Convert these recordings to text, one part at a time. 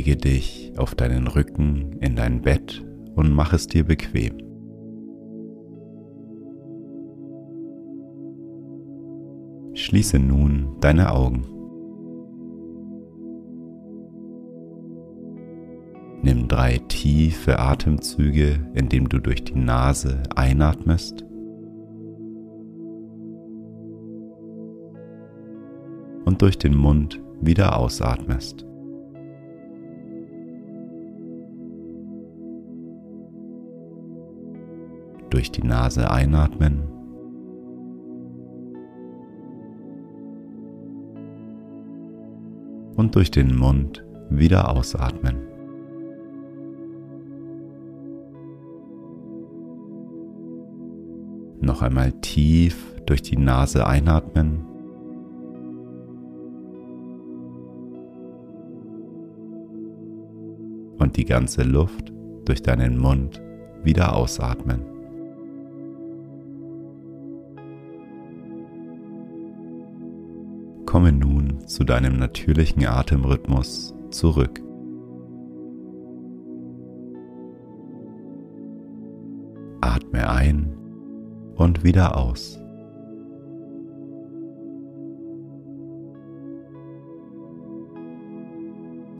Lege dich auf deinen Rücken in dein Bett und mach es dir bequem. Schließe nun deine Augen. Nimm drei tiefe Atemzüge, indem du durch die Nase einatmest und durch den Mund wieder ausatmest. Durch die Nase einatmen. Und durch den Mund wieder ausatmen. Noch einmal tief durch die Nase einatmen. Und die ganze Luft durch deinen Mund wieder ausatmen. Komme nun zu deinem natürlichen Atemrhythmus zurück. Atme ein und wieder aus.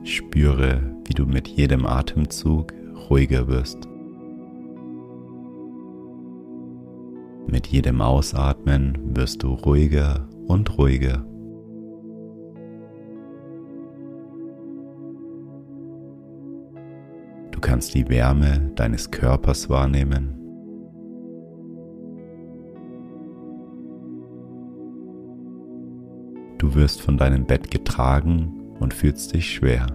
Spüre, wie du mit jedem Atemzug ruhiger wirst. Mit jedem Ausatmen wirst du ruhiger und ruhiger. Kannst die Wärme deines Körpers wahrnehmen. Du wirst von deinem Bett getragen und fühlst dich schwer.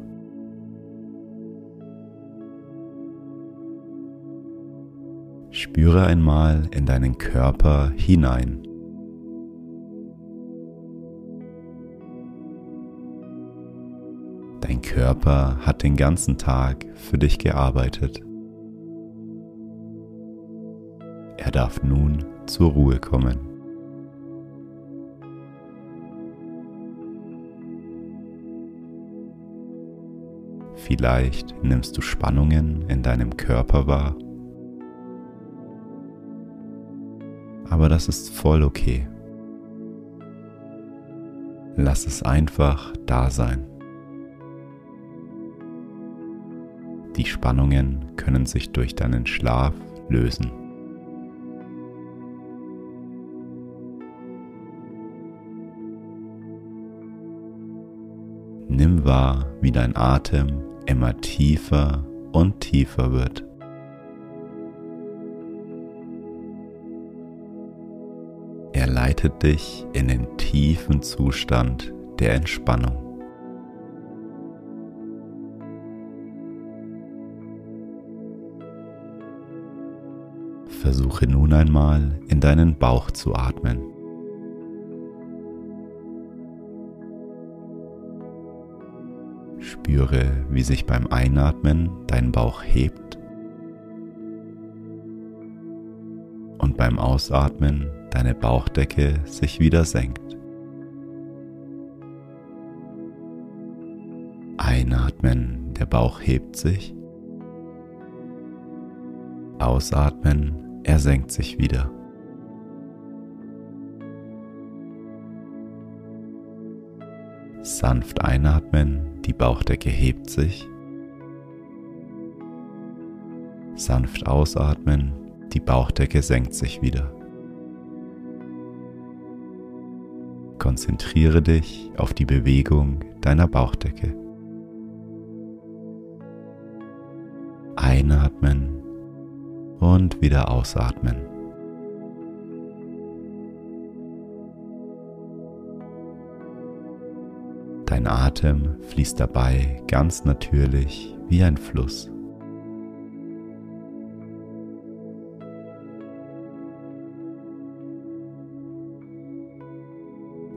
Spüre einmal in deinen Körper hinein. Dein Körper hat den ganzen Tag für dich gearbeitet. Er darf nun zur Ruhe kommen. Vielleicht nimmst du Spannungen in deinem Körper wahr. Aber das ist voll okay. Lass es einfach da sein. Die Spannungen können sich durch deinen Schlaf lösen. Nimm wahr, wie dein Atem immer tiefer und tiefer wird. Er leitet dich in den tiefen Zustand der Entspannung. Versuche nun einmal in deinen Bauch zu atmen. Spüre, wie sich beim Einatmen dein Bauch hebt und beim Ausatmen deine Bauchdecke sich wieder senkt. Einatmen, der Bauch hebt sich. Ausatmen, er senkt sich wieder. Sanft einatmen, die Bauchdecke hebt sich. Sanft ausatmen, die Bauchdecke senkt sich wieder. Konzentriere dich auf die Bewegung deiner Bauchdecke. Einatmen und wieder ausatmen. Dein Atem fließt dabei ganz natürlich wie ein Fluss.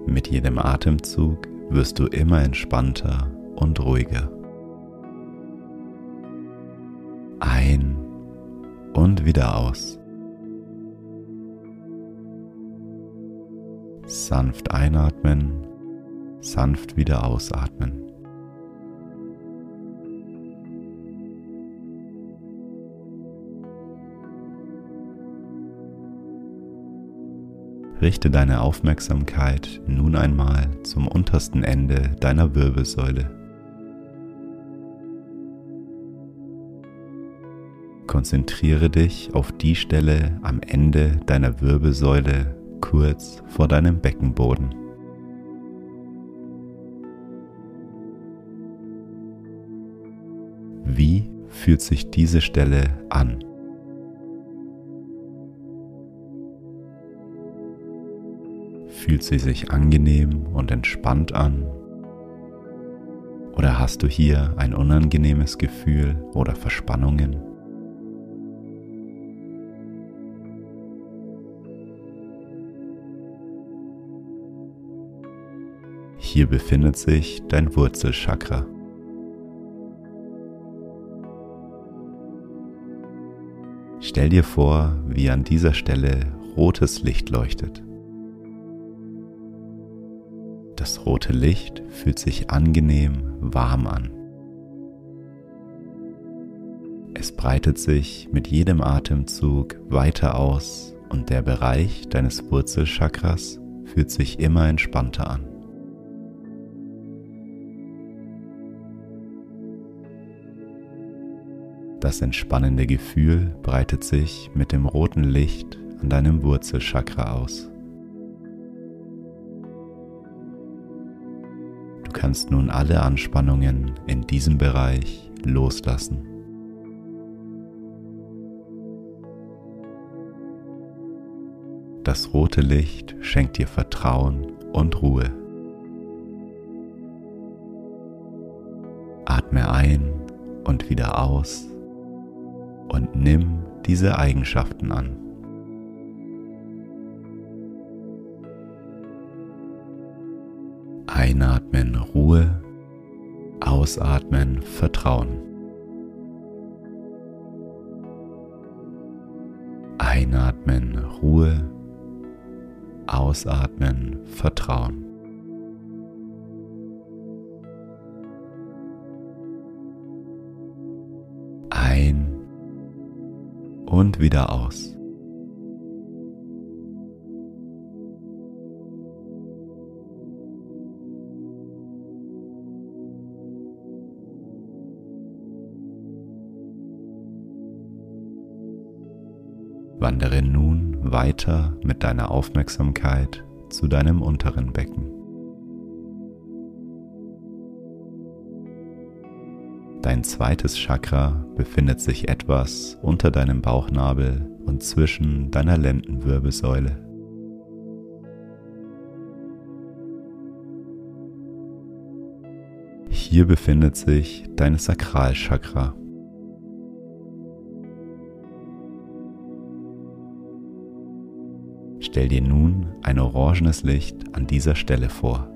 Mit jedem Atemzug wirst du immer entspannter und ruhiger. Ein und wieder aus. Sanft einatmen, sanft wieder ausatmen. Richte deine Aufmerksamkeit nun einmal zum untersten Ende deiner Wirbelsäule. Konzentriere dich auf die Stelle am Ende deiner Wirbelsäule kurz vor deinem Beckenboden. Wie fühlt sich diese Stelle an? Fühlt sie sich angenehm und entspannt an? Oder hast du hier ein unangenehmes Gefühl oder Verspannungen? Hier befindet sich dein Wurzelchakra. Stell dir vor, wie an dieser Stelle rotes Licht leuchtet. Das rote Licht fühlt sich angenehm warm an. Es breitet sich mit jedem Atemzug weiter aus und der Bereich deines Wurzelchakras fühlt sich immer entspannter an. Das entspannende Gefühl breitet sich mit dem roten Licht an deinem Wurzelchakra aus. kannst nun alle Anspannungen in diesem Bereich loslassen. Das rote Licht schenkt dir Vertrauen und Ruhe. Atme ein und wieder aus und nimm diese Eigenschaften an. Einatmen Ruhe, ausatmen Vertrauen. Einatmen Ruhe, ausatmen Vertrauen. Und wieder aus. Wandere nun weiter mit deiner Aufmerksamkeit zu deinem unteren Becken. Dein zweites Chakra befindet sich etwas unter deinem Bauchnabel und zwischen deiner Lendenwirbelsäule. Hier befindet sich dein Sakralchakra. Stell dir nun ein orangenes Licht an dieser Stelle vor.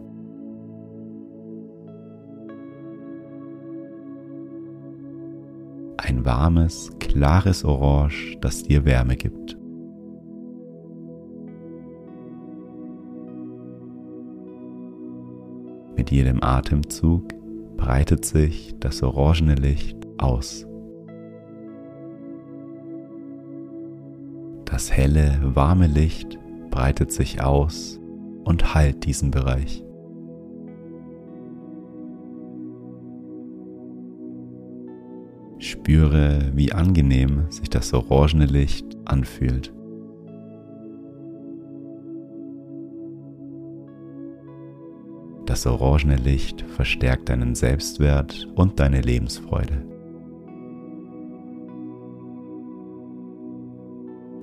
Warmes, klares Orange, das dir Wärme gibt. Mit jedem Atemzug breitet sich das orangene Licht aus. Das helle, warme Licht breitet sich aus und heilt diesen Bereich. Spüre, wie angenehm sich das orangene Licht anfühlt. Das orangene Licht verstärkt deinen Selbstwert und deine Lebensfreude.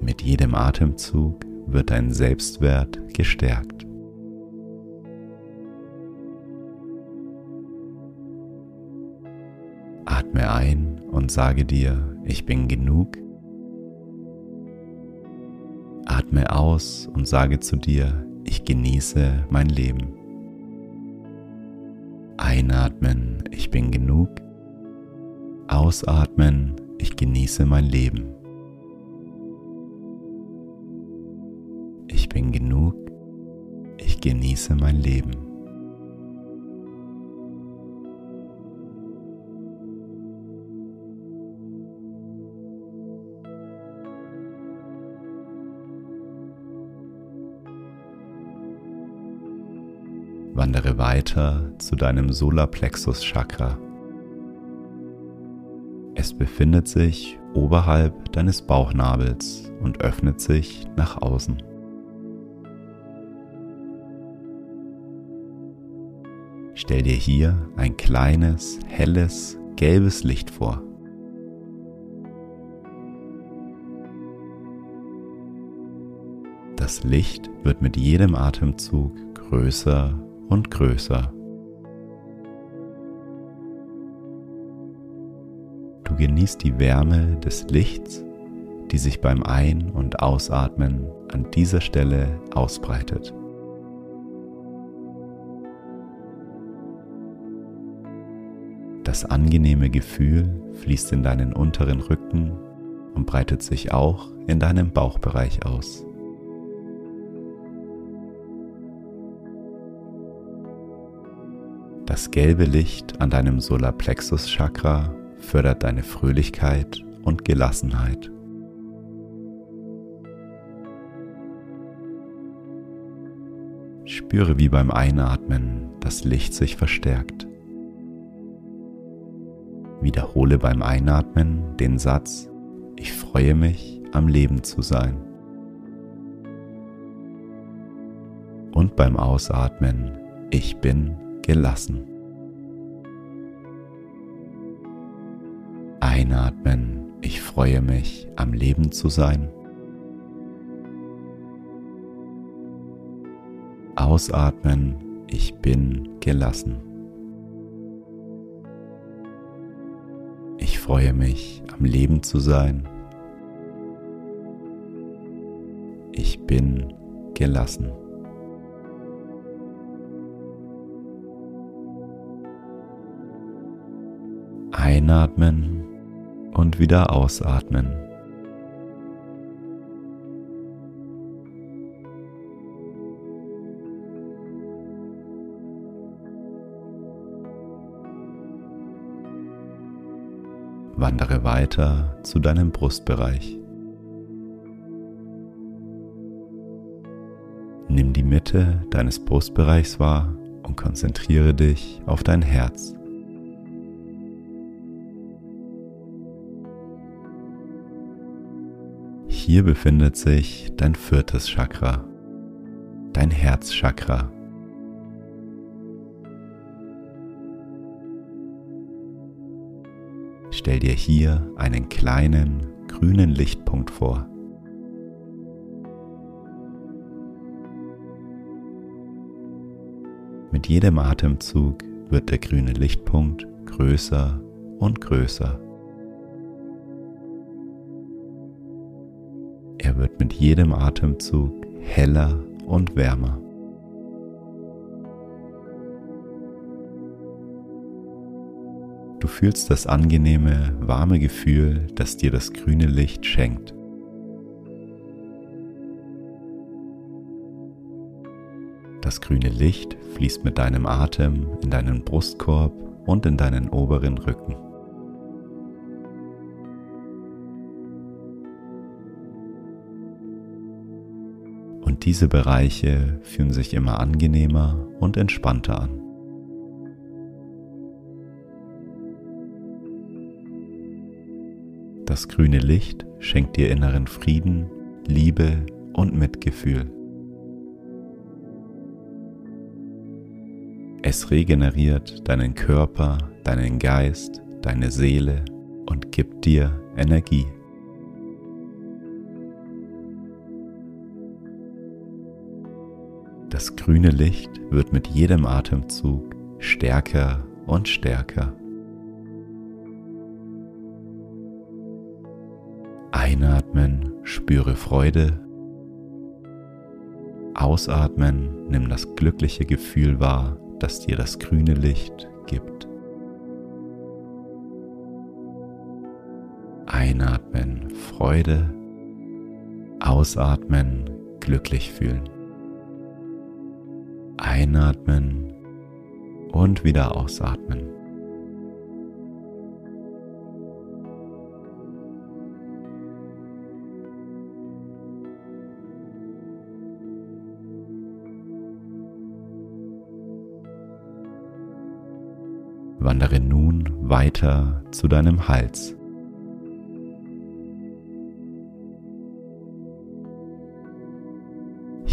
Mit jedem Atemzug wird dein Selbstwert gestärkt. Atme ein und sage dir, ich bin genug. Atme aus und sage zu dir, ich genieße mein Leben. Einatmen, ich bin genug. Ausatmen, ich genieße mein Leben. Ich bin genug. Ich genieße mein Leben. Wandere weiter zu deinem Solarplexus Chakra. Es befindet sich oberhalb deines Bauchnabels und öffnet sich nach außen. Stell dir hier ein kleines, helles, gelbes Licht vor. Das Licht wird mit jedem Atemzug größer und größer. Du genießt die Wärme des Lichts, die sich beim Ein- und Ausatmen an dieser Stelle ausbreitet. Das angenehme Gefühl fließt in deinen unteren Rücken und breitet sich auch in deinem Bauchbereich aus. Das gelbe Licht an deinem Solarplexus-Chakra fördert deine Fröhlichkeit und Gelassenheit. Spüre, wie beim Einatmen das Licht sich verstärkt. Wiederhole beim Einatmen den Satz, ich freue mich, am Leben zu sein. Und beim Ausatmen, ich bin gelassen. Einatmen, ich freue mich, am Leben zu sein. Ausatmen, ich bin gelassen. Ich freue mich, am Leben zu sein. Ich bin gelassen. Einatmen und wieder ausatmen. Wandere weiter zu deinem Brustbereich. Nimm die Mitte deines Brustbereichs wahr und konzentriere dich auf dein Herz. Hier befindet sich dein viertes Chakra, dein Herzchakra. Stell dir hier einen kleinen grünen Lichtpunkt vor. Mit jedem Atemzug wird der grüne Lichtpunkt größer und größer. Wird mit jedem Atemzug heller und wärmer. Du fühlst das angenehme, warme Gefühl, das dir das grüne Licht schenkt. Das grüne Licht fließt mit deinem Atem in deinen Brustkorb und in deinen oberen Rücken. Diese Bereiche fühlen sich immer angenehmer und entspannter an. Das grüne Licht schenkt dir inneren Frieden, Liebe und Mitgefühl. Es regeneriert deinen Körper, deinen Geist, deine Seele und gibt dir Energie. Das grüne Licht wird mit jedem Atemzug stärker und stärker. Einatmen, spüre Freude. Ausatmen, nimm das glückliche Gefühl wahr, das dir das grüne Licht gibt. Einatmen, Freude. Ausatmen, glücklich fühlen. Einatmen und wieder ausatmen. Wandere nun weiter zu deinem Hals.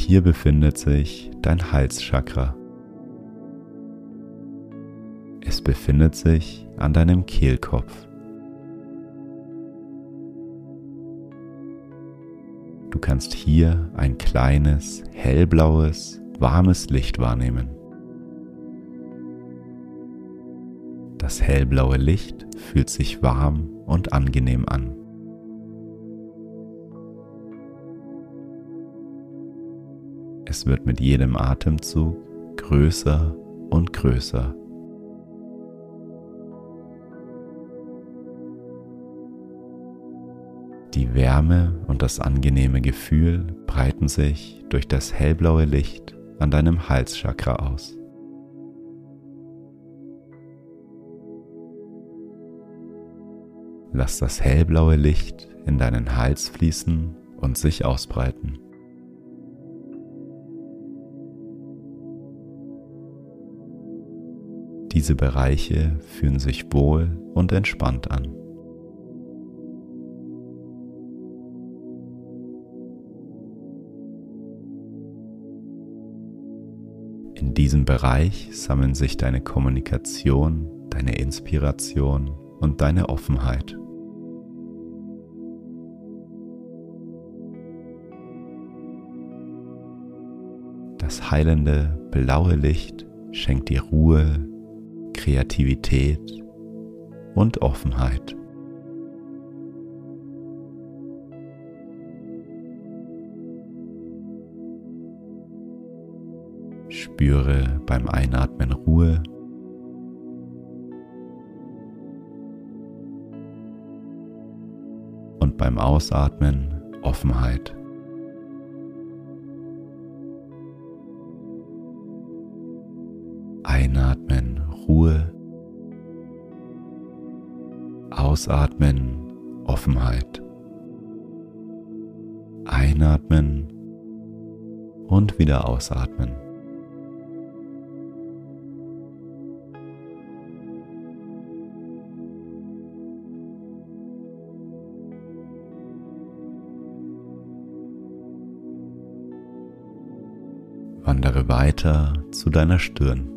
Hier befindet sich dein Halschakra. Es befindet sich an deinem Kehlkopf. Du kannst hier ein kleines, hellblaues, warmes Licht wahrnehmen. Das hellblaue Licht fühlt sich warm und angenehm an. Es wird mit jedem Atemzug größer und größer. Die Wärme und das angenehme Gefühl breiten sich durch das hellblaue Licht an deinem Halschakra aus. Lass das hellblaue Licht in deinen Hals fließen und sich ausbreiten. Diese Bereiche fühlen sich wohl und entspannt an. In diesem Bereich sammeln sich deine Kommunikation, deine Inspiration und deine Offenheit. Das heilende blaue Licht schenkt dir Ruhe, Kreativität und Offenheit. Spüre beim Einatmen Ruhe. Und beim Ausatmen Offenheit. Ausatmen Offenheit. Einatmen und wieder ausatmen. Wandere weiter zu deiner Stirn.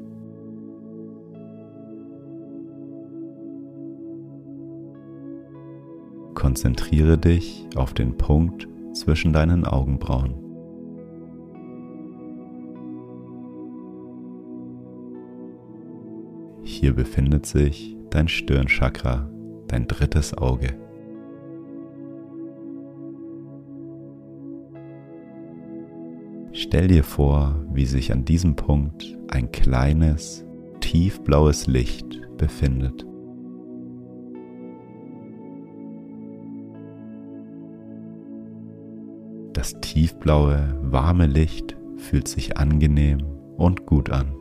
Konzentriere dich auf den Punkt zwischen deinen Augenbrauen. Hier befindet sich dein Stirnchakra, dein drittes Auge. Stell dir vor, wie sich an diesem Punkt ein kleines, tiefblaues Licht befindet. Das tiefblaue, warme Licht fühlt sich angenehm und gut an.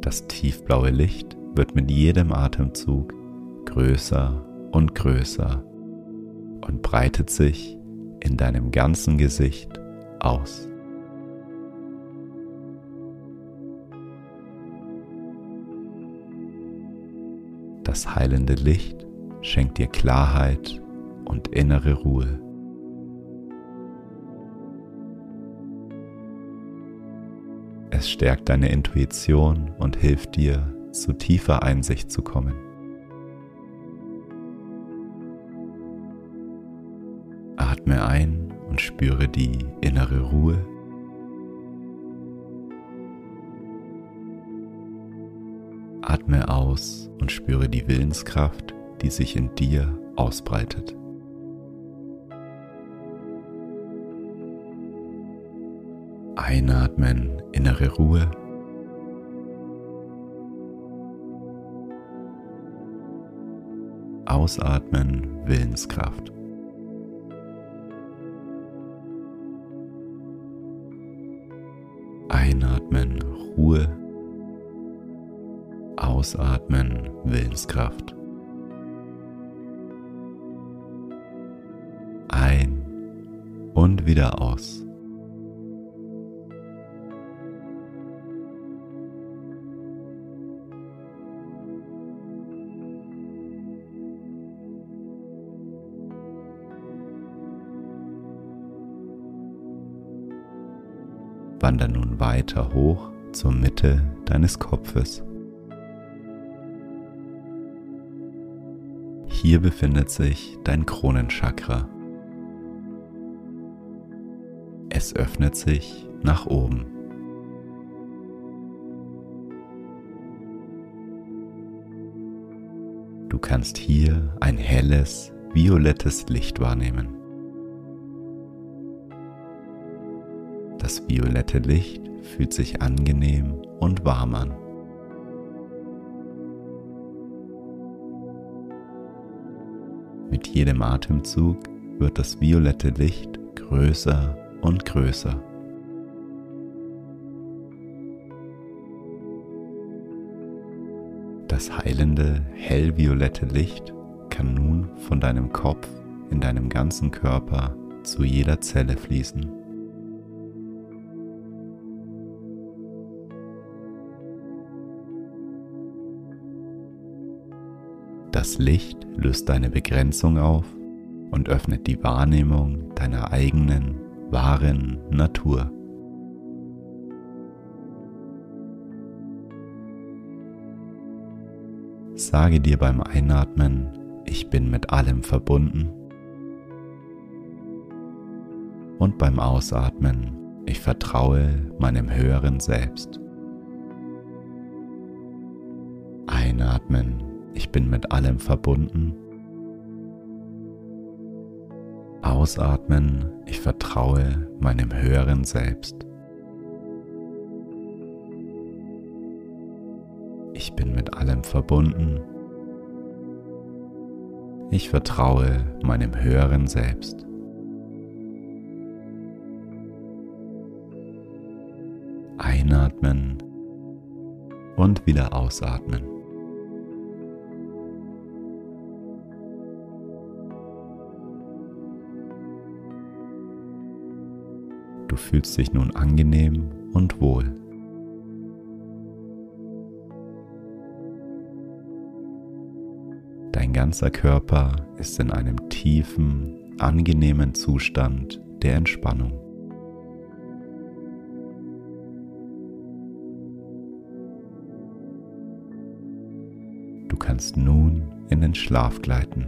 Das tiefblaue Licht wird mit jedem Atemzug größer und größer und breitet sich in deinem ganzen Gesicht aus. Das heilende Licht schenkt dir Klarheit und innere Ruhe. Es stärkt deine Intuition und hilft dir, zu tiefer Einsicht zu kommen. Atme ein und spüre die innere Ruhe. Atme aus und spüre die Willenskraft, die sich in dir ausbreitet. Einatmen, innere Ruhe. Ausatmen, Willenskraft. Einatmen, Ruhe. Ausatmen, Willenskraft. Wieder aus. Wander nun weiter hoch zur Mitte deines Kopfes. Hier befindet sich dein Kronenchakra. Es öffnet sich nach oben. Du kannst hier ein helles, violettes Licht wahrnehmen. Das violette Licht fühlt sich angenehm und warm an. Mit jedem Atemzug wird das violette Licht größer und größer. Das heilende, hellviolette Licht kann nun von deinem Kopf in deinem ganzen Körper zu jeder Zelle fließen. Das Licht löst deine Begrenzung auf und öffnet die Wahrnehmung deiner eigenen, wahren Natur. Sage dir beim Einatmen, ich bin mit allem verbunden. Und beim Ausatmen, ich vertraue meinem höheren Selbst. Einatmen, ich bin mit allem verbunden. Ausatmen, ich vertraue meinem höheren Selbst. Ich bin mit allem verbunden. Ich vertraue meinem höheren Selbst. Einatmen und wieder ausatmen. Du fühlst dich nun angenehm und wohl. Dein ganzer Körper ist in einem tiefen, angenehmen Zustand der Entspannung. Du kannst nun in den Schlaf gleiten.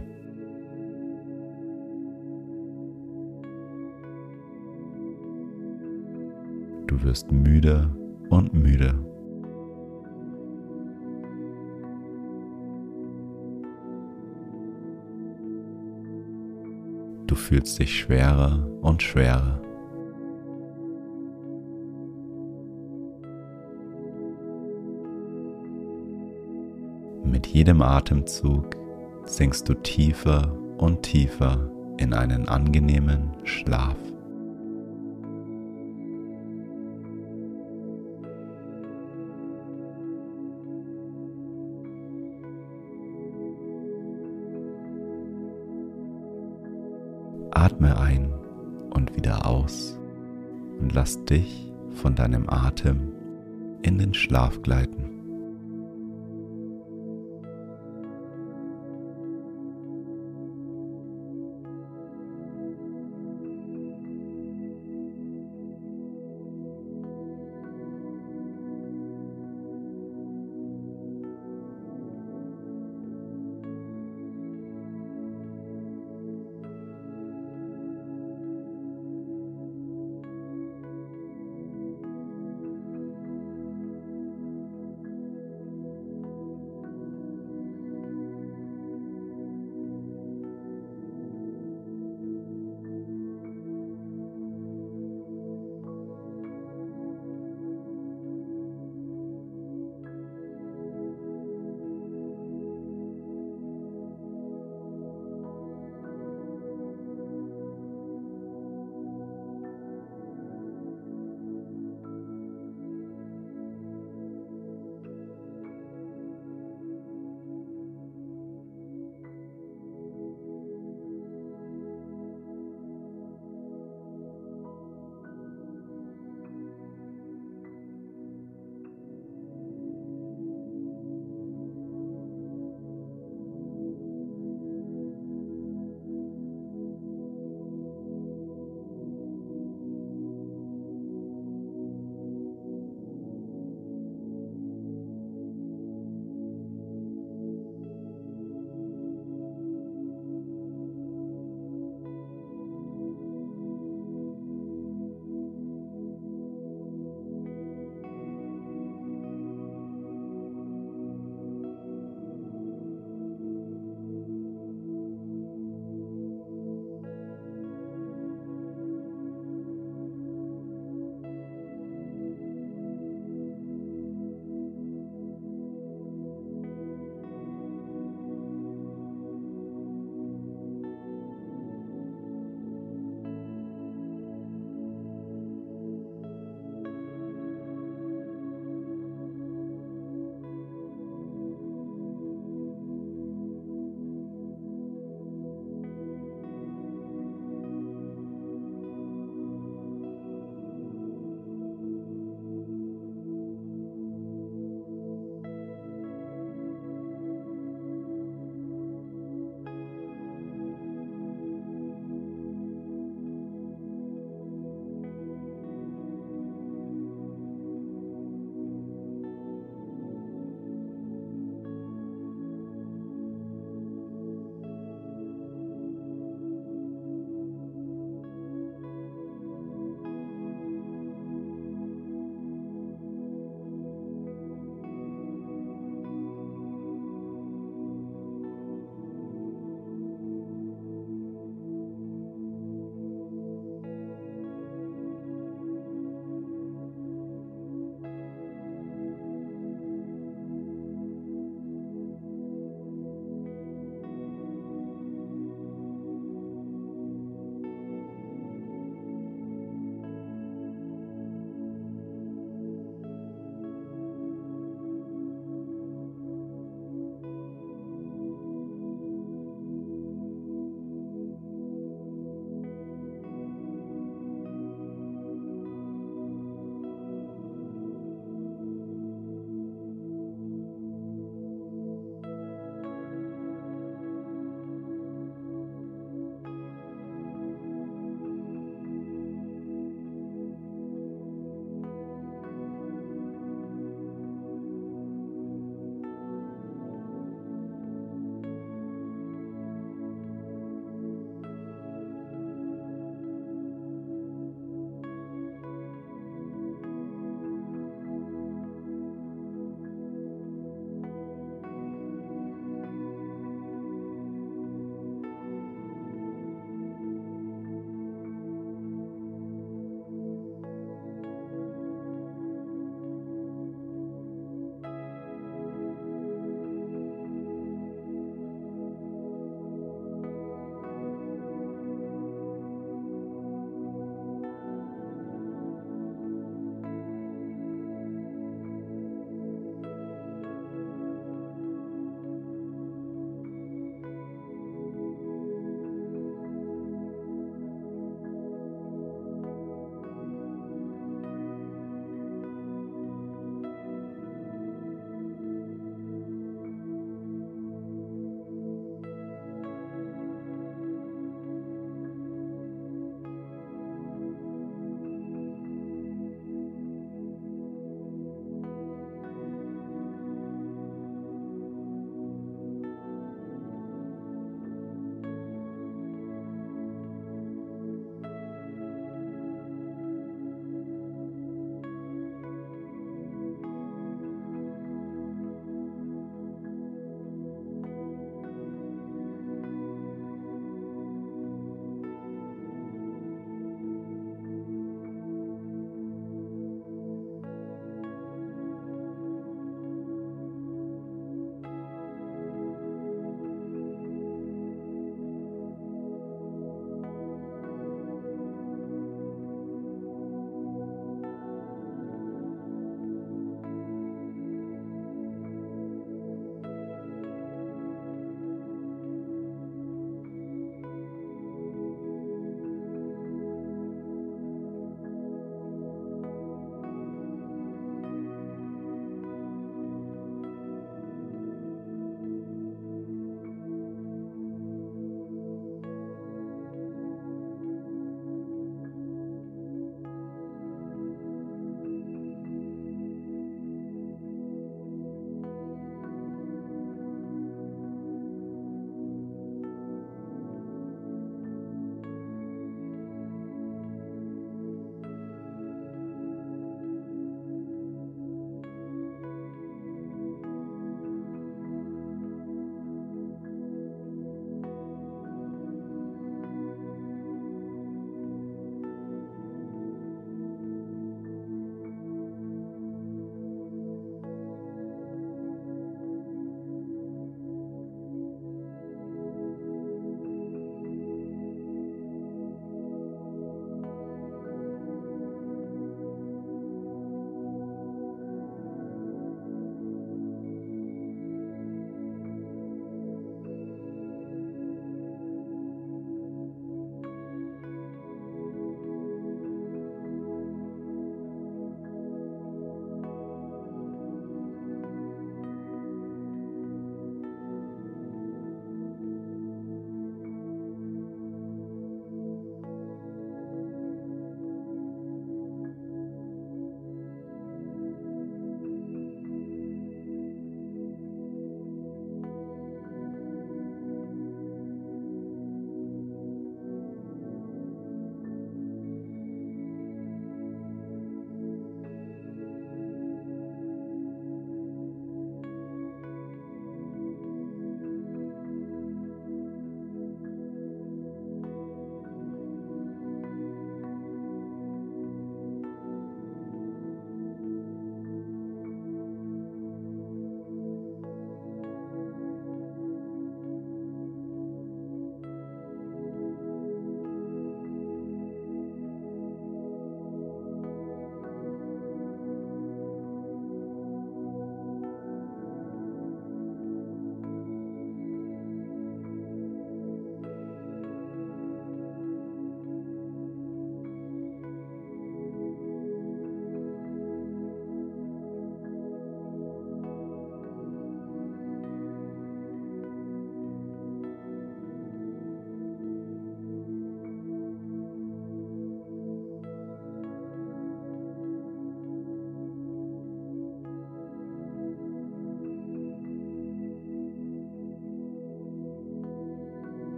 Du wirst müder und müder. Du fühlst dich schwerer und schwerer. Mit jedem Atemzug sinkst du tiefer und tiefer in einen angenehmen Schlaf. Lass dich von deinem Atem in den Schlaf gleiten.